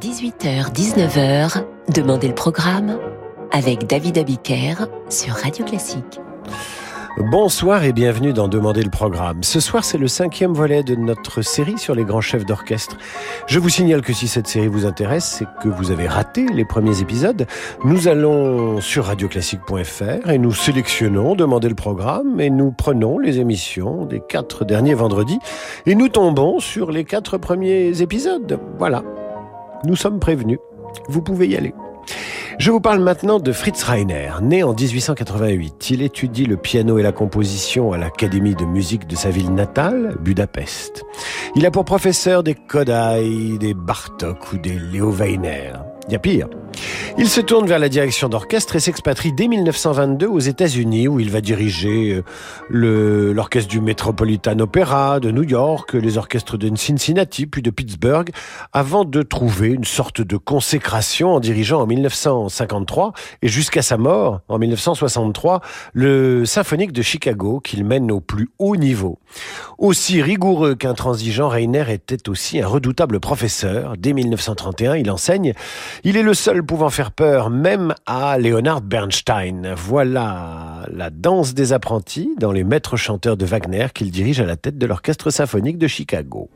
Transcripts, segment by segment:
18h-19h, Demandez le programme avec David Abiker sur Radio Classique. Bonsoir et bienvenue dans Demander le programme. Ce soir, c'est le cinquième volet de notre série sur les grands chefs d'orchestre. Je vous signale que si cette série vous intéresse, c'est que vous avez raté les premiers épisodes. Nous allons sur radioclassique.fr et nous sélectionnons Demander le programme et nous prenons les émissions des quatre derniers vendredis et nous tombons sur les quatre premiers épisodes. Voilà. Nous sommes prévenus. Vous pouvez y aller. Je vous parle maintenant de Fritz Reiner, né en 1888. Il étudie le piano et la composition à l'Académie de musique de sa ville natale, Budapest. Il a pour professeur des Kodai, des Bartok ou des Leo Weiner. Il y a pire. Il se tourne vers la direction d'orchestre et s'expatrie dès 1922 aux États-Unis où il va diriger euh, l'orchestre du Metropolitan Opera de New York, les orchestres de Cincinnati puis de Pittsburgh avant de trouver une sorte de consécration en dirigeant en 1953 et jusqu'à sa mort en 1963 le symphonique de Chicago qu'il mène au plus haut niveau. Aussi rigoureux qu'intransigeant, Reiner était aussi un redoutable professeur. Dès 1931, il enseigne. Il est le seul pouvant faire peur même à Leonard Bernstein. Voilà la danse des apprentis dans les maîtres chanteurs de Wagner qu'il dirige à la tête de l'orchestre symphonique de Chicago.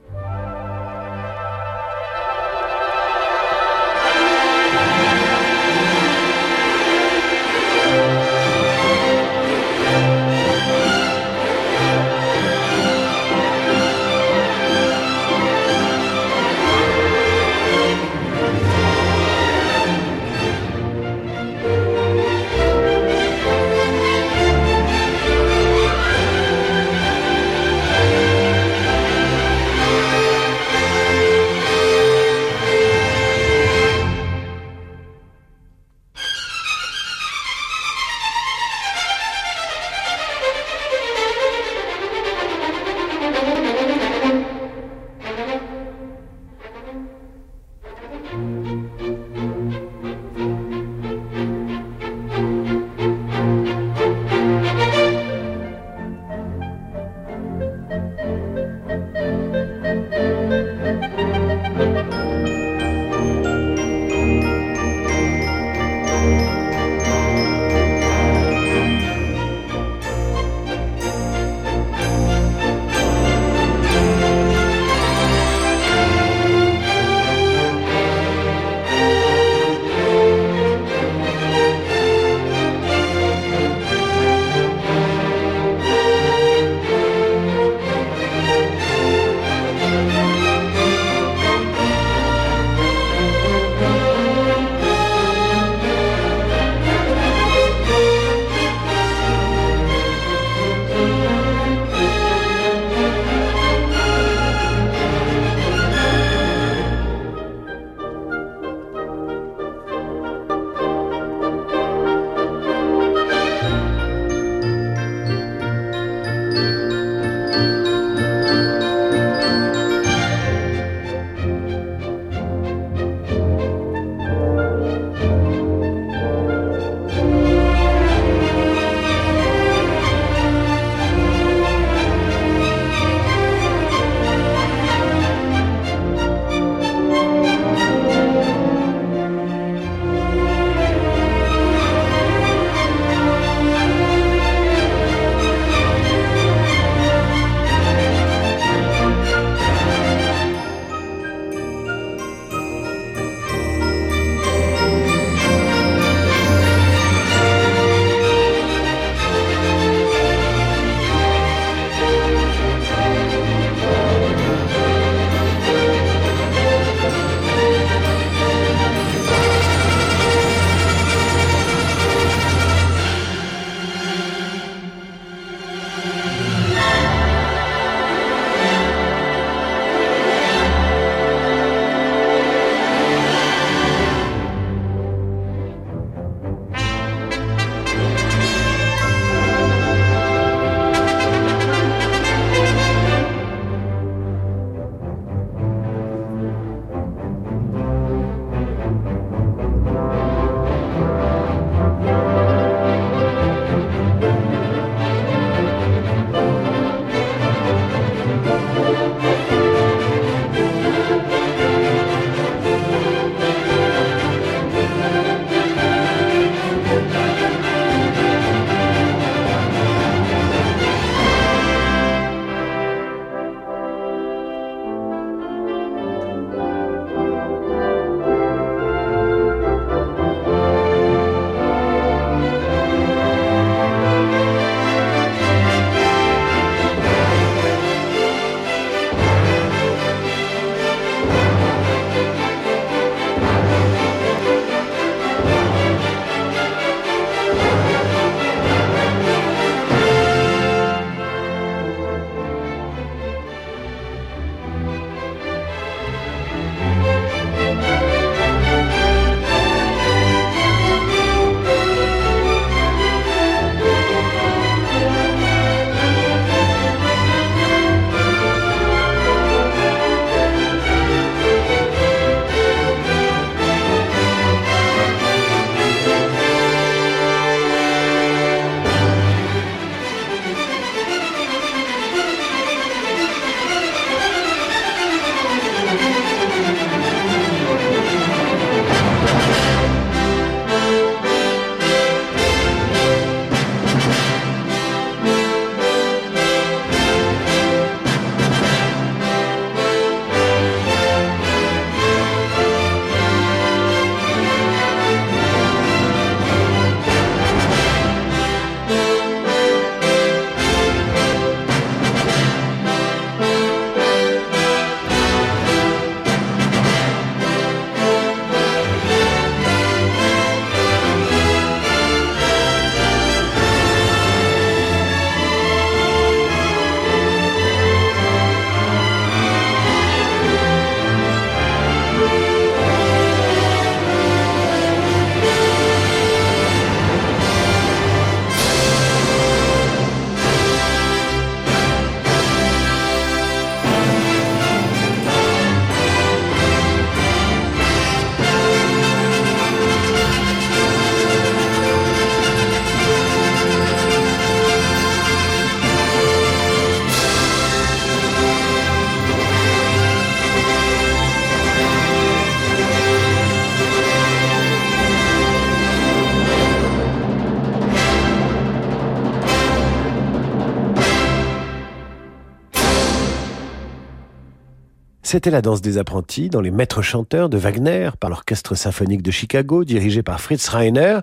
C'était la danse des apprentis dans les maîtres chanteurs de Wagner par l'orchestre symphonique de Chicago dirigé par Fritz Reiner,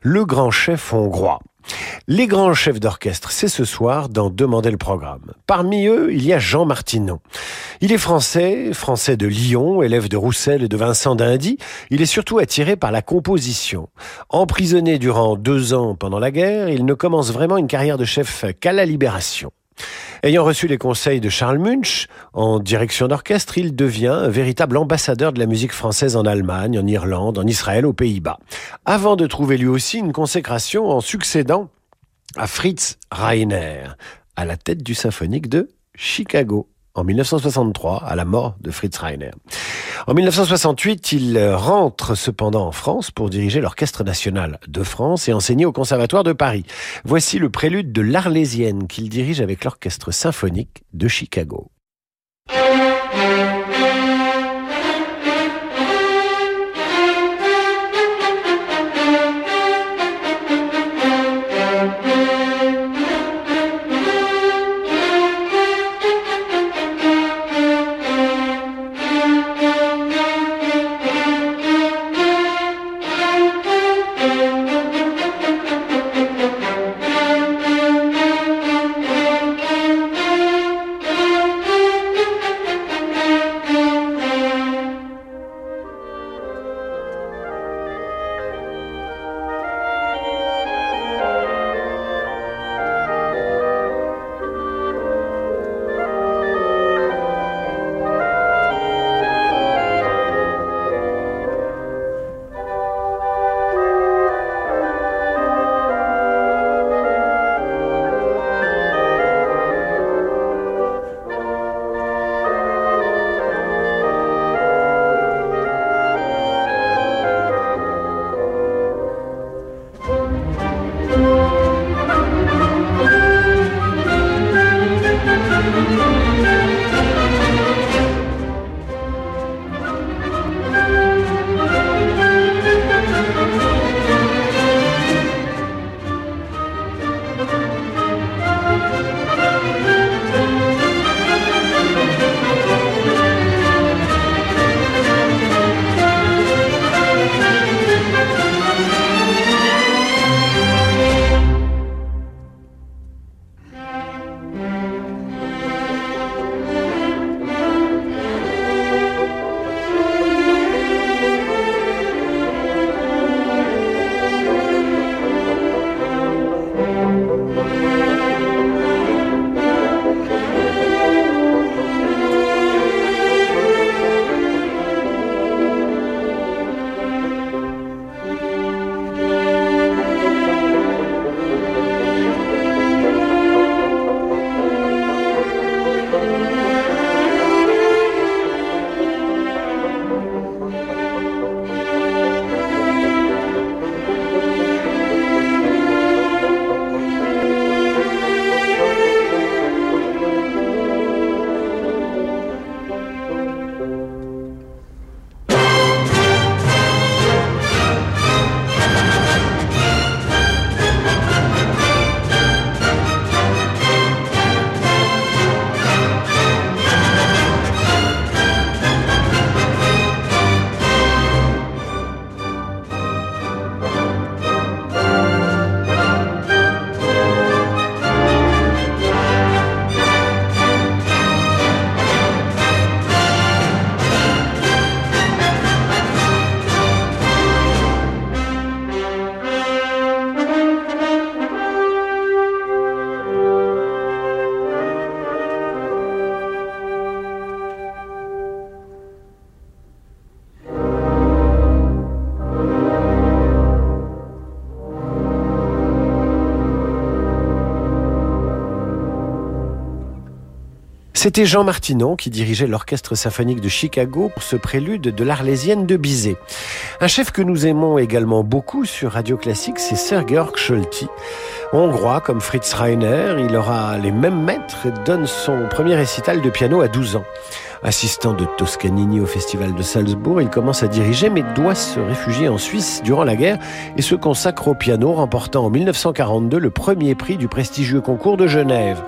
le grand chef hongrois. Les grands chefs d'orchestre, c'est ce soir dans Demander le programme. Parmi eux, il y a Jean Martinon. Il est français, français de Lyon, élève de Roussel et de Vincent d'Indy. Il est surtout attiré par la composition. Emprisonné durant deux ans pendant la guerre, il ne commence vraiment une carrière de chef qu'à la libération. Ayant reçu les conseils de Charles Munch en direction d'orchestre, il devient un véritable ambassadeur de la musique française en Allemagne, en Irlande, en Israël, aux Pays-Bas. Avant de trouver lui aussi une consécration en succédant à Fritz Reiner, à la tête du symphonique de Chicago en 1963, à la mort de Fritz Reiner. En 1968, il rentre cependant en France pour diriger l'Orchestre national de France et enseigner au Conservatoire de Paris. Voici le prélude de l'Arlésienne qu'il dirige avec l'Orchestre symphonique de Chicago. C'était Jean Martinon qui dirigeait l'Orchestre symphonique de Chicago pour ce prélude de l'Arlésienne de Bizet. Un chef que nous aimons également beaucoup sur Radio Classique, c'est Sir Georg Scholti. Hongrois comme Fritz Reiner, il aura les mêmes maîtres et donne son premier récital de piano à 12 ans. Assistant de Toscanini au Festival de Salzbourg, il commence à diriger mais doit se réfugier en Suisse durant la guerre et se consacre au piano, remportant en 1942 le premier prix du prestigieux concours de Genève.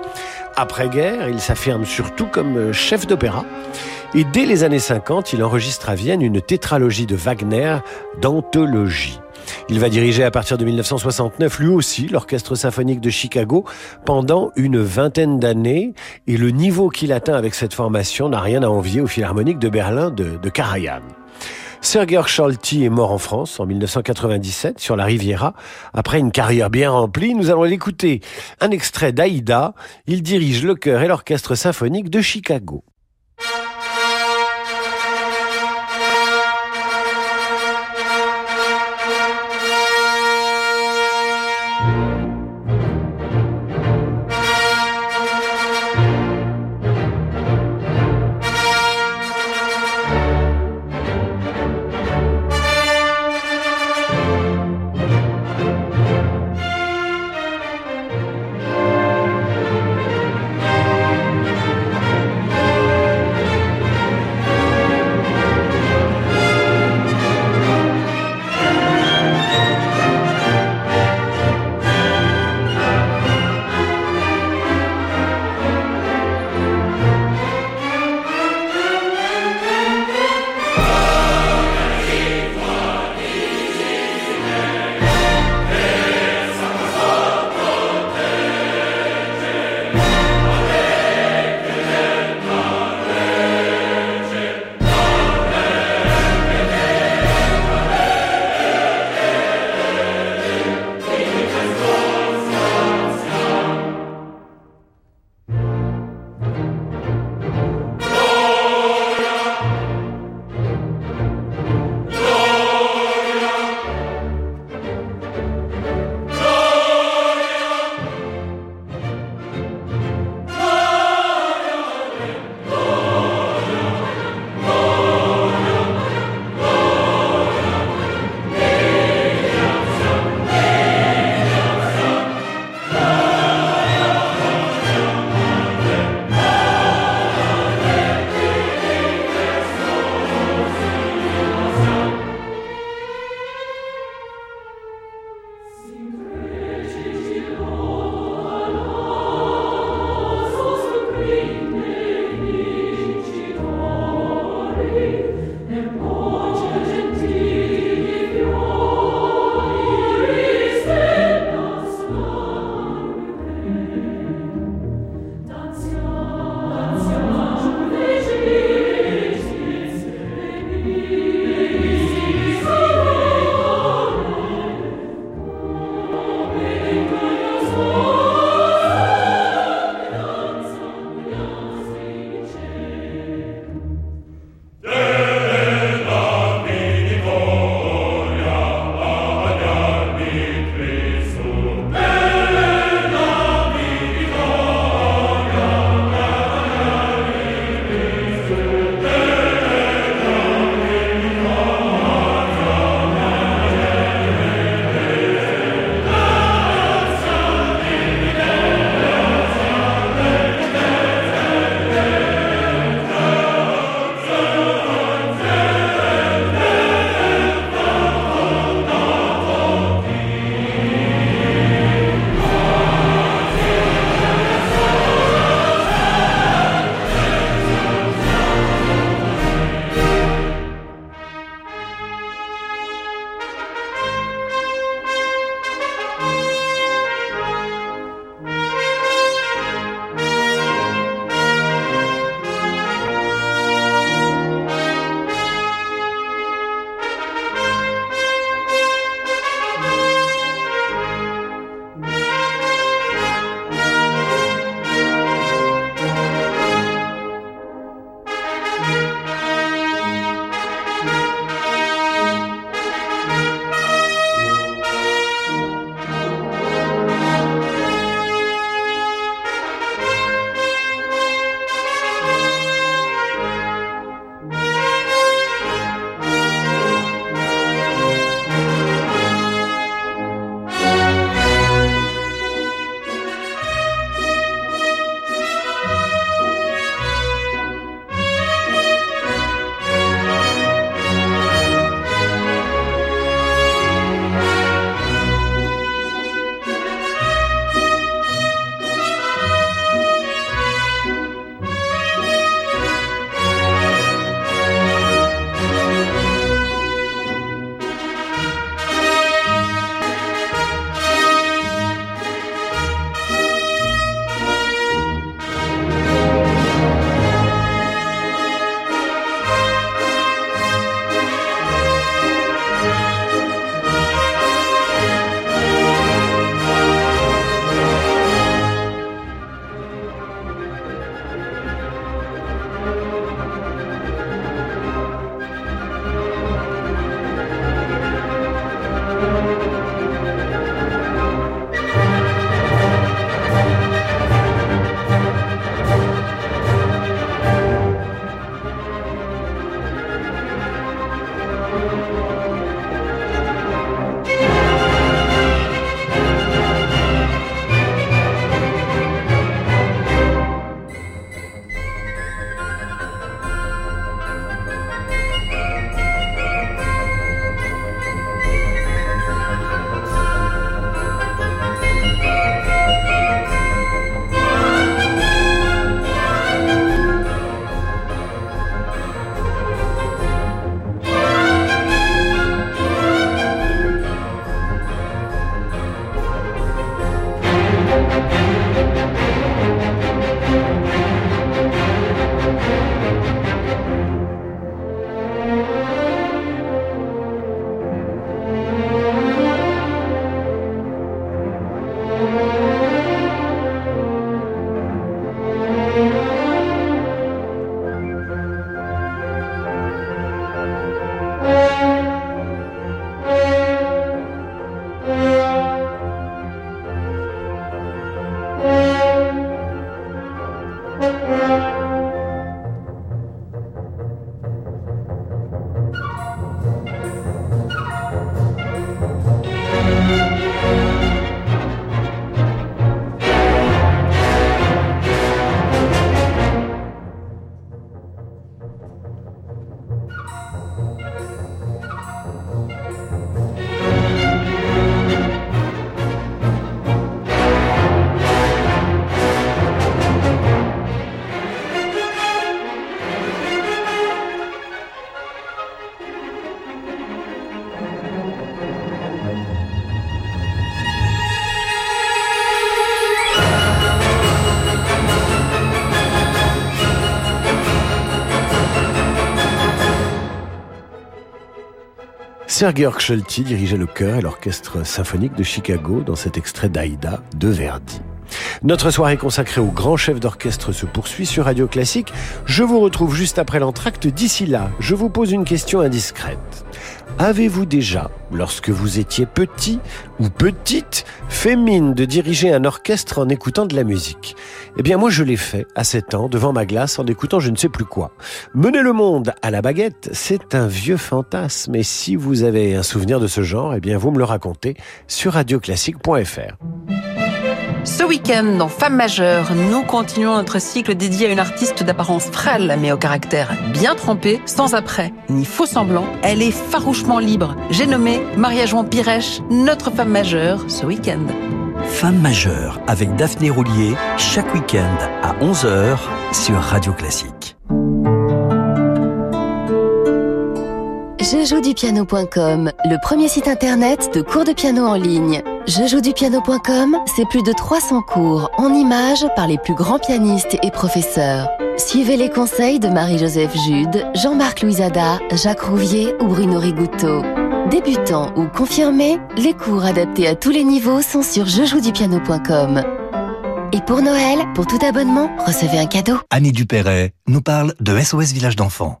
Après-guerre, il s'affirme surtout comme chef d'opéra. Et dès les années 50, il enregistre à Vienne une tétralogie de Wagner d'anthologie. Il va diriger à partir de 1969 lui aussi l'Orchestre symphonique de Chicago pendant une vingtaine d'années et le niveau qu'il atteint avec cette formation n'a rien à envier au Philharmonique de Berlin de, de Karajan. Sergei Scholti est mort en France en 1997 sur la Riviera. Après une carrière bien remplie, nous allons l'écouter. Un extrait d'Aïda. Il dirige le chœur et l'orchestre symphonique de Chicago. Sergei Sholti dirigeait le chœur et l'orchestre symphonique de Chicago dans cet extrait d'Aïda de Verdi. Notre soirée consacrée au grand chef d'orchestre se poursuit sur Radio Classique. Je vous retrouve juste après l'entracte. D'ici là, je vous pose une question indiscrète. Avez-vous déjà, lorsque vous étiez petit ou petite, fait mine de diriger un orchestre en écoutant de la musique? Eh bien moi je l'ai fait à 7 ans devant ma glace en écoutant je ne sais plus quoi. Mener le monde à la baguette, c'est un vieux fantasme et si vous avez un souvenir de ce genre, eh bien vous me le racontez sur radioclassique.fr. Ce week-end, dans Femmes majeures, nous continuons notre cycle dédié à une artiste d'apparence frêle, mais au caractère bien trempé, sans après, ni faux semblant. Elle est farouchement libre. J'ai nommé Maria-Joan Pirèche, notre femme majeure, ce week-end. Femme majeure, avec Daphné Roulier, chaque week-end à 11h sur Radio Classique. Je joue du piano.com, le premier site internet de cours de piano en ligne. Je joue du piano.com, c'est plus de 300 cours en images par les plus grands pianistes et professeurs. Suivez les conseils de Marie-Joseph Jude, Jean-Marc Louisada, Jacques Rouvier ou Bruno Rigouteau. Débutants ou confirmés, les cours adaptés à tous les niveaux sont sur jejoudupiano.com. Et pour Noël, pour tout abonnement, recevez un cadeau. Annie Dupéret nous parle de SOS Village d'enfants.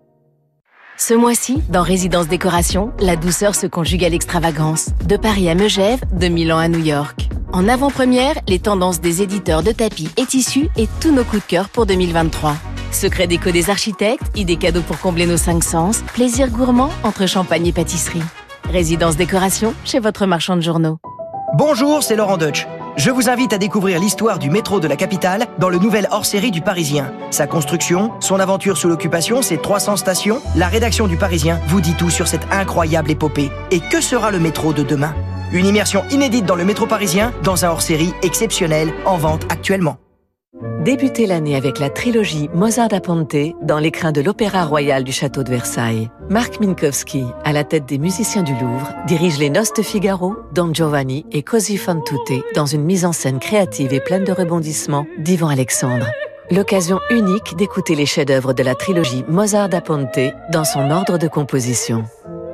Ce mois-ci, dans Résidence Décoration, la douceur se conjugue à l'extravagance. De Paris à Megève, de Milan à New York. En avant-première, les tendances des éditeurs de tapis et tissus et tous nos coups de cœur pour 2023. Secret déco des architectes, idées cadeaux pour combler nos cinq sens, plaisir gourmand entre champagne et pâtisserie. Résidence Décoration chez votre marchand de journaux. Bonjour, c'est Laurent Deutsch. Je vous invite à découvrir l'histoire du métro de la capitale dans le nouvel hors-série du Parisien. Sa construction, son aventure sous l'occupation, ses 300 stations, la rédaction du Parisien vous dit tout sur cette incroyable épopée. Et que sera le métro de demain? Une immersion inédite dans le métro parisien, dans un hors-série exceptionnel, en vente actuellement. Débutez l'année avec la trilogie Mozart da Ponte dans l'écrin de l'Opéra Royal du Château de Versailles. Marc Minkowski, à la tête des musiciens du Louvre, dirige les Noces de Figaro, Don Giovanni et Così fan tutte dans une mise en scène créative et pleine de rebondissements d'Ivan Alexandre. L'occasion unique d'écouter les chefs-d'œuvre de la trilogie Mozart da Ponte dans son ordre de composition.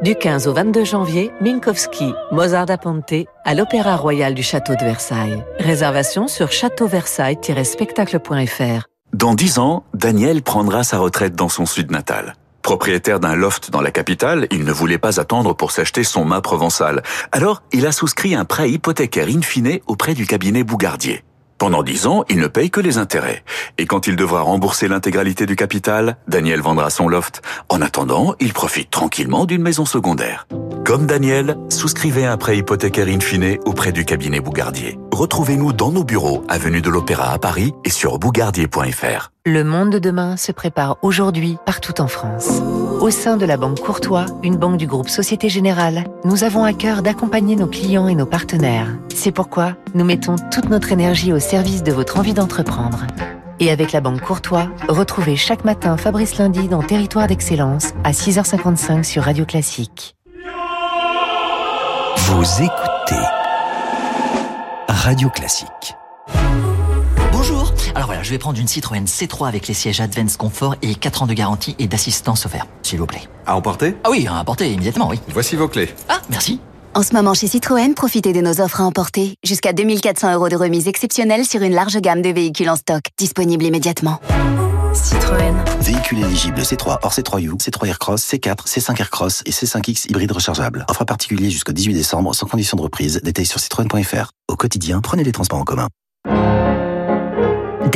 Du 15 au 22 janvier, Minkowski, Mozart da Ponte à l'Opéra Royal du Château de Versailles. Réservation sur châteauversailles-spectacle.fr. Dans dix ans, Daniel prendra sa retraite dans son sud natal. Propriétaire d'un loft dans la capitale, il ne voulait pas attendre pour s'acheter son mât provençal. Alors, il a souscrit un prêt hypothécaire in fine auprès du cabinet Bougardier. Pendant dix ans, il ne paye que les intérêts. Et quand il devra rembourser l'intégralité du capital, Daniel vendra son loft. En attendant, il profite tranquillement d'une maison secondaire. Comme Daniel, souscrivez un prêt hypothécaire in fine auprès du cabinet Bougardier. Retrouvez-nous dans nos bureaux, avenue de l'Opéra à Paris et sur bougardier.fr. Le monde de demain se prépare aujourd'hui partout en France. Au sein de la Banque Courtois, une banque du groupe Société Générale, nous avons à cœur d'accompagner nos clients et nos partenaires. C'est pourquoi nous mettons toute notre énergie au service de votre envie d'entreprendre. Et avec la Banque Courtois, retrouvez chaque matin Fabrice Lundi dans Territoire d'Excellence à 6h55 sur Radio Classique. Vous écoutez Radio Classique. Bonjour Alors voilà, je vais prendre une Citroën C3 avec les sièges Advance Comfort et 4 ans de garantie et d'assistance offerte, s'il vous plaît. À emporter? Ah oui, à emporter immédiatement, oui. Voici vos clés. Ah, merci. En ce moment chez Citroën, profitez de nos offres à emporter. Jusqu'à 2400 euros de remise exceptionnelle sur une large gamme de véhicules en stock. Disponible immédiatement. Citroën. Véhicule éligible C3 hors C3U, C3 Aircross, C4, C5 Aircross et C5X hybride rechargeable. Offre particulier jusqu'au 18 décembre sans condition de reprise. Détails sur citroën.fr. Au quotidien, prenez les transports en commun.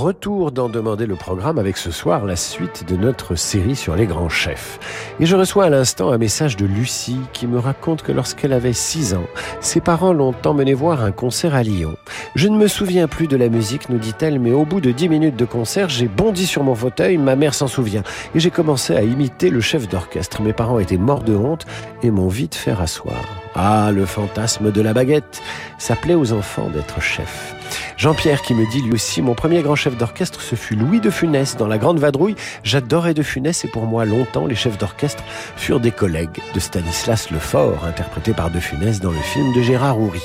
Retour d'en demander le programme avec ce soir la suite de notre série sur les grands chefs. Et je reçois à l'instant un message de Lucie qui me raconte que lorsqu'elle avait 6 ans, ses parents l'ont emmenée voir un concert à Lyon. Je ne me souviens plus de la musique, nous dit-elle, mais au bout de 10 minutes de concert, j'ai bondi sur mon fauteuil, ma mère s'en souvient, et j'ai commencé à imiter le chef d'orchestre. Mes parents étaient morts de honte et m'ont vite fait rasseoir. Ah, le fantasme de la baguette. Ça plaît aux enfants d'être chef. Jean-Pierre qui me dit lui aussi, mon premier grand chef d'orchestre, ce fut Louis de Funès dans La Grande Vadrouille. J'adorais de Funès et pour moi, longtemps, les chefs d'orchestre furent des collègues de Stanislas Lefort, interprété par de Funès dans le film de Gérard Houry.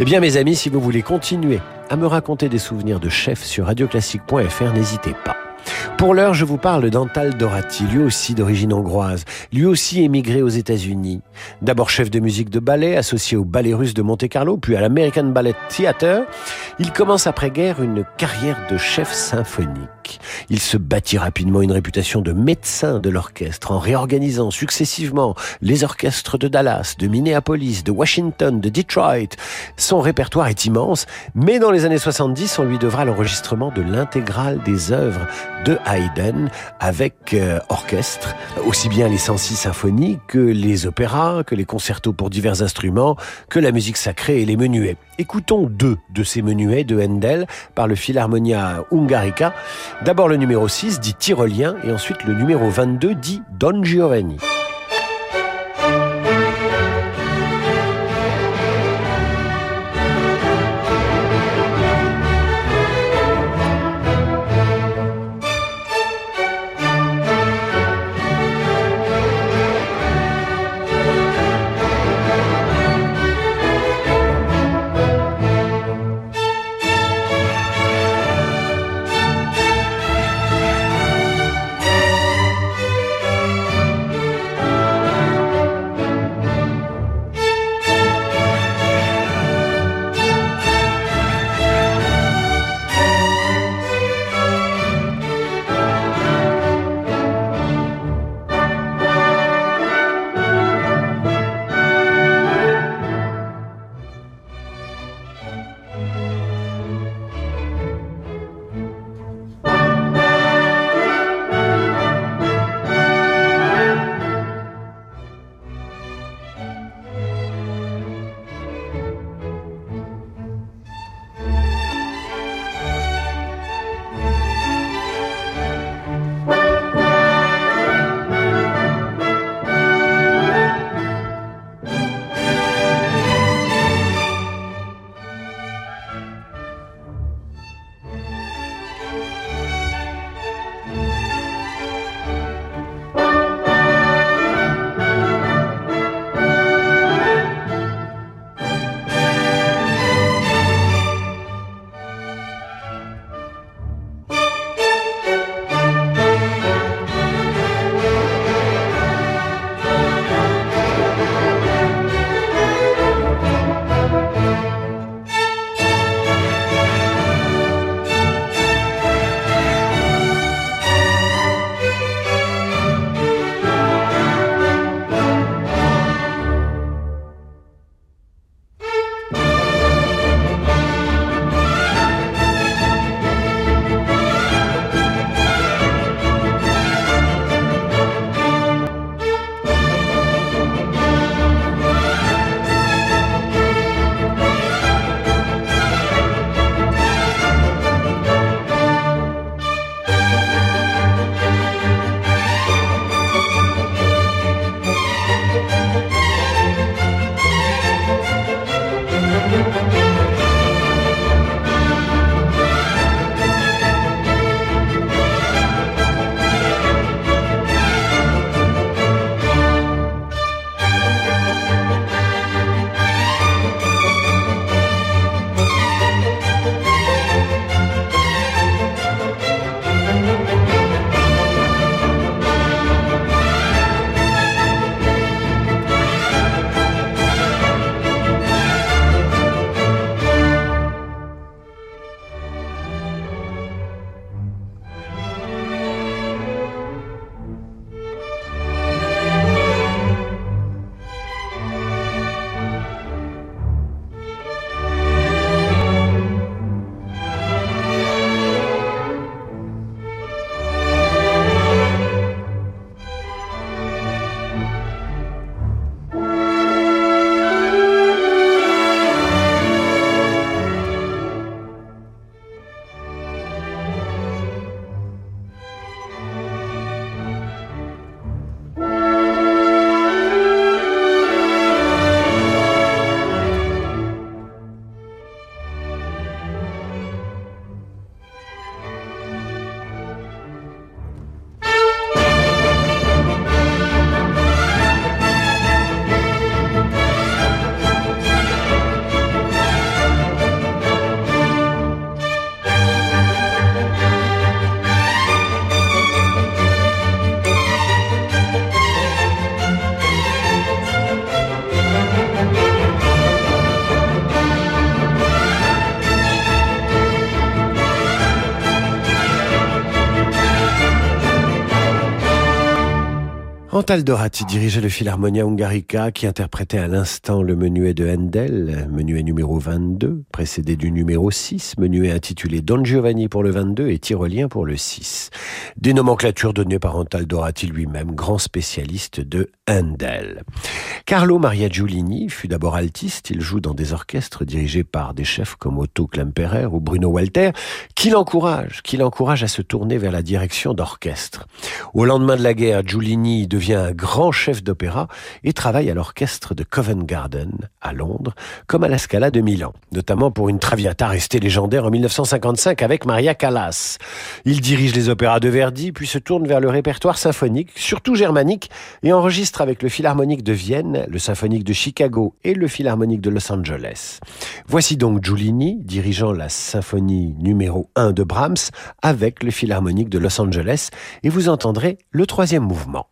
Eh bien, mes amis, si vous voulez continuer à me raconter des souvenirs de chefs sur radioclassique.fr, n'hésitez pas. Pour l'heure, je vous parle d'Antal Dorati, lui aussi d'origine hongroise, lui aussi émigré aux États-Unis. D'abord chef de musique de ballet, associé au ballet russe de Monte-Carlo, puis à l'American Ballet Theater, il commence après-guerre une carrière de chef symphonique. Il se bâtit rapidement une réputation de médecin de l'orchestre en réorganisant successivement les orchestres de Dallas, de Minneapolis, de Washington, de Detroit. Son répertoire est immense, mais dans les années 70, on lui devra l'enregistrement de l'intégrale des œuvres de Haydn avec euh, orchestre, aussi bien les 106 symphonies que les opéras, que les concertos pour divers instruments, que la musique sacrée et les menuets. Écoutons deux de ces menuets de Handel par le Philharmonia Hungarica. D'abord le numéro 6 dit Tyrolien et ensuite le numéro 22 dit Don Giovanni. Antal Dorati dirigeait le Philharmonia Hungarica qui interprétait à l'instant le menuet de Handel, menuet numéro 22, précédé du numéro 6, menuet intitulé Don Giovanni pour le 22 et tyrolien pour le 6. Des nomenclatures données par Antal Dorati lui-même, grand spécialiste de Handel. Carlo Maria Giulini fut d'abord altiste, il joue dans des orchestres dirigés par des chefs comme Otto Klemperer ou Bruno Walter, qui l'encouragent, qui l'encouragent à se tourner vers la direction d'orchestre. Au lendemain de la guerre, Giulini devient un grand chef d'opéra et travaille à l'orchestre de Covent Garden à Londres, comme à la Scala de Milan, notamment pour une Traviata restée légendaire en 1955 avec Maria Callas. Il dirige les opéras de Verdi, puis se tourne vers le répertoire symphonique, surtout germanique, et enregistre avec le Philharmonique de Vienne, le Symphonique de Chicago et le Philharmonique de Los Angeles. Voici donc Giulini dirigeant la symphonie numéro 1 de Brahms avec le Philharmonique de Los Angeles, et vous entendrez le troisième mouvement.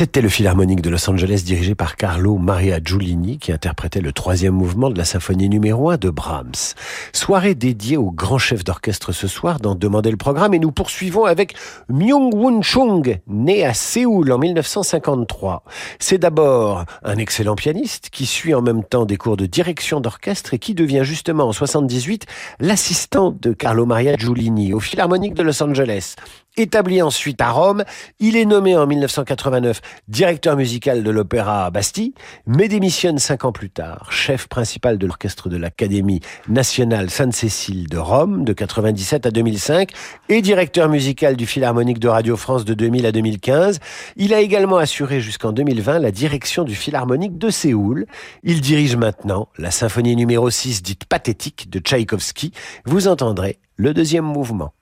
C'était le Philharmonique de Los Angeles dirigé par Carlo Maria Giulini qui interprétait le troisième mouvement de la symphonie numéro 1 de Brahms. Soirée dédiée au grand chef d'orchestre ce soir dans Demander le programme et nous poursuivons avec Myung-Woon Chung, né à Séoul en 1953. C'est d'abord un excellent pianiste qui suit en même temps des cours de direction d'orchestre et qui devient justement en 78 l'assistant de Carlo Maria Giulini au Philharmonique de Los Angeles. Établi ensuite à Rome, il est nommé en 1989 directeur musical de l'Opéra Bastille, mais démissionne cinq ans plus tard, chef principal de l'orchestre de l'Académie nationale Sainte-Cécile de Rome de 97 à 2005 et directeur musical du Philharmonique de Radio France de 2000 à 2015. Il a également assuré jusqu'en 2020 la direction du Philharmonique de Séoul. Il dirige maintenant la symphonie numéro 6 dite pathétique de Tchaïkovski. Vous entendrez le deuxième mouvement.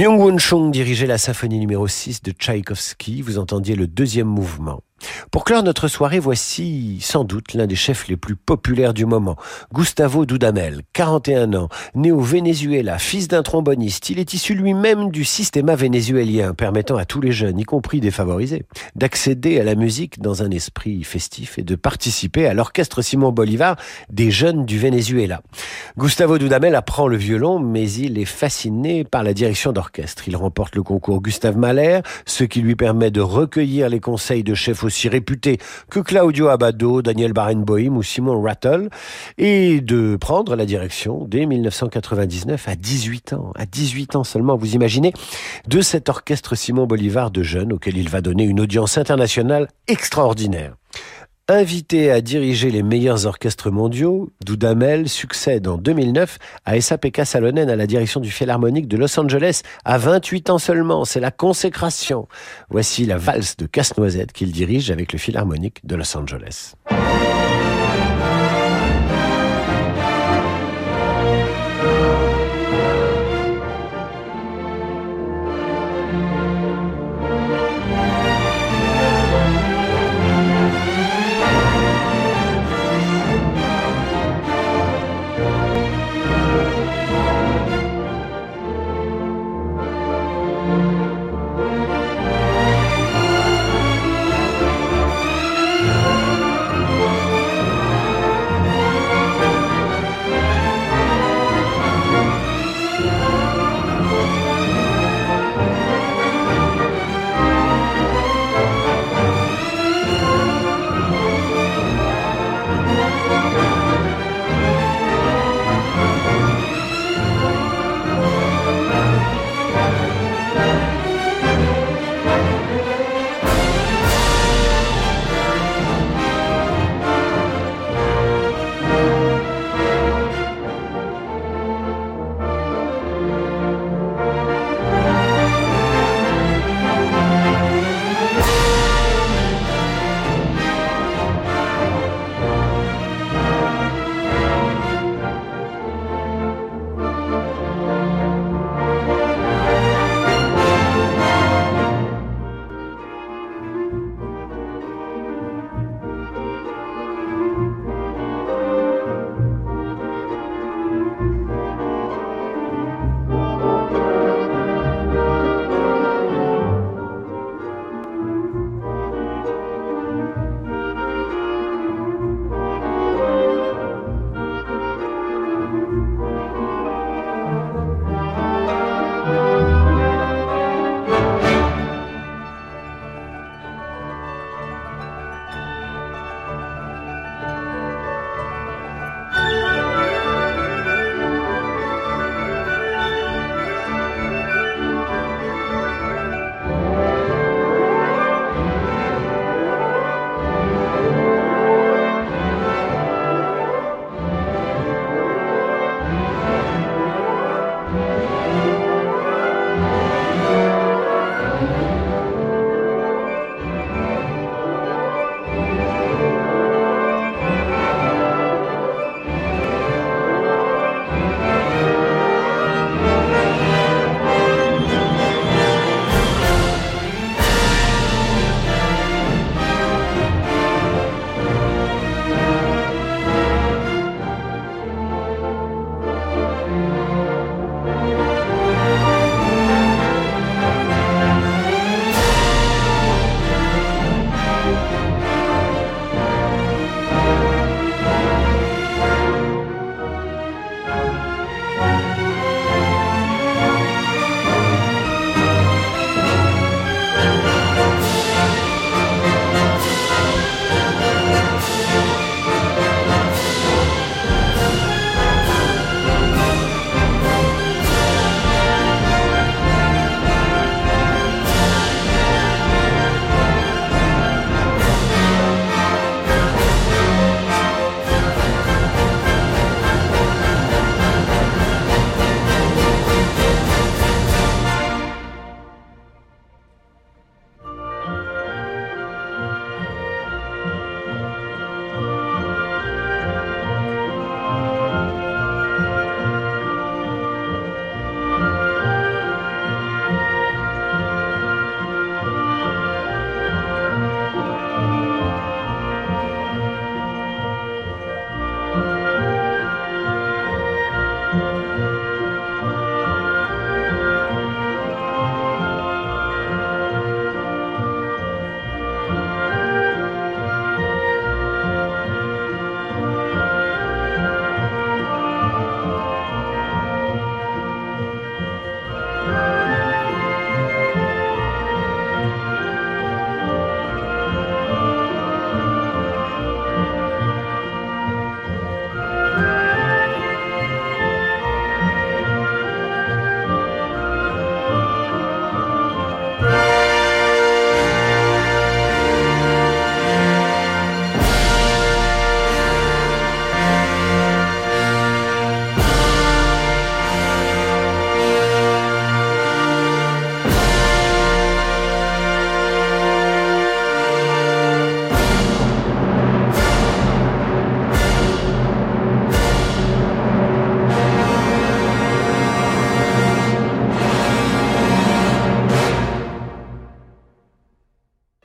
Myung-Won Chung dirigeait la symphonie numéro 6 de Tchaïkovski. Vous entendiez le deuxième mouvement. Pour clore notre soirée, voici sans doute l'un des chefs les plus populaires du moment, Gustavo Dudamel, 41 ans, né au Venezuela, fils d'un tromboniste. Il est issu lui-même du système vénézuélien, permettant à tous les jeunes, y compris défavorisés, d'accéder à la musique dans un esprit festif et de participer à l'orchestre Simon Bolivar des jeunes du Venezuela. Gustavo Dudamel apprend le violon, mais il est fasciné par la direction d'orchestre. Il remporte le concours Gustave Mahler, ce qui lui permet de recueillir les conseils de chefs aussi réputés que Claudio Abado, Daniel Barenboim ou Simon Rattle, et de prendre la direction dès 1999 à 18 ans. À 18 ans seulement, vous imaginez, de cet orchestre Simon Bolivar de jeunes auquel il va donner une audience internationale extraordinaire. Invité à diriger les meilleurs orchestres mondiaux, Dudamel succède en 2009 à Esa-Pekka Salonen à la direction du Philharmonique de Los Angeles à 28 ans seulement. C'est la consécration. Voici la valse de Casse-Noisette qu'il dirige avec le Philharmonique de Los Angeles.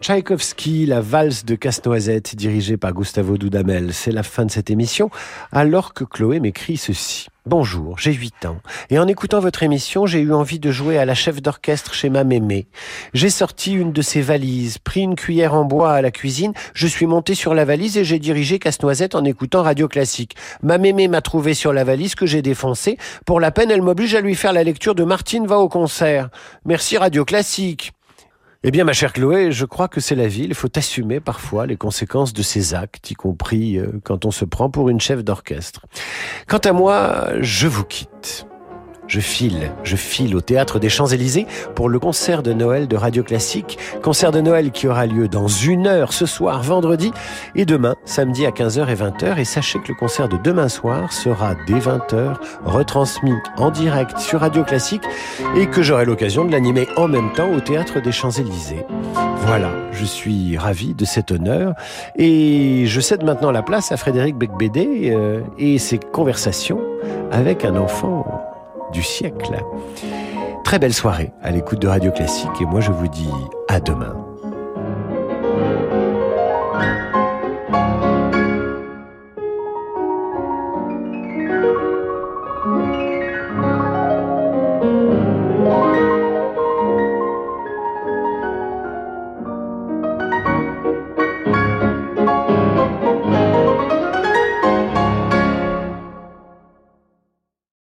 Tchaïkovski, la valse de Casse-Noisette, dirigée par Gustavo Dudamel. C'est la fin de cette émission, alors que Chloé m'écrit ceci. Bonjour, j'ai 8 ans. Et en écoutant votre émission, j'ai eu envie de jouer à la chef d'orchestre chez ma mémé. J'ai sorti une de ses valises, pris une cuillère en bois à la cuisine, je suis monté sur la valise et j'ai dirigé Casse-Noisette en écoutant Radio Classique. Ma mémé m'a trouvé sur la valise que j'ai défoncée. Pour la peine, elle m'oblige à lui faire la lecture de Martine va au concert. Merci Radio Classique. Eh bien, ma chère Chloé, je crois que c'est la vie. Il faut assumer parfois les conséquences de ses actes, y compris euh, quand on se prend pour une chef d'orchestre. Quant à moi, je vous quitte. Je file, je file au théâtre des Champs-Élysées pour le concert de Noël de Radio Classique, concert de Noël qui aura lieu dans une heure ce soir, vendredi, et demain, samedi à 15h et 20h. Et sachez que le concert de demain soir sera dès 20h retransmis en direct sur Radio Classique et que j'aurai l'occasion de l'animer en même temps au théâtre des Champs-Élysées. Voilà, je suis ravi de cet honneur et je cède maintenant la place à Frédéric Becbédé euh, et ses conversations avec un enfant siècle. Très belle soirée à l'écoute de Radio Classique et moi je vous dis à demain.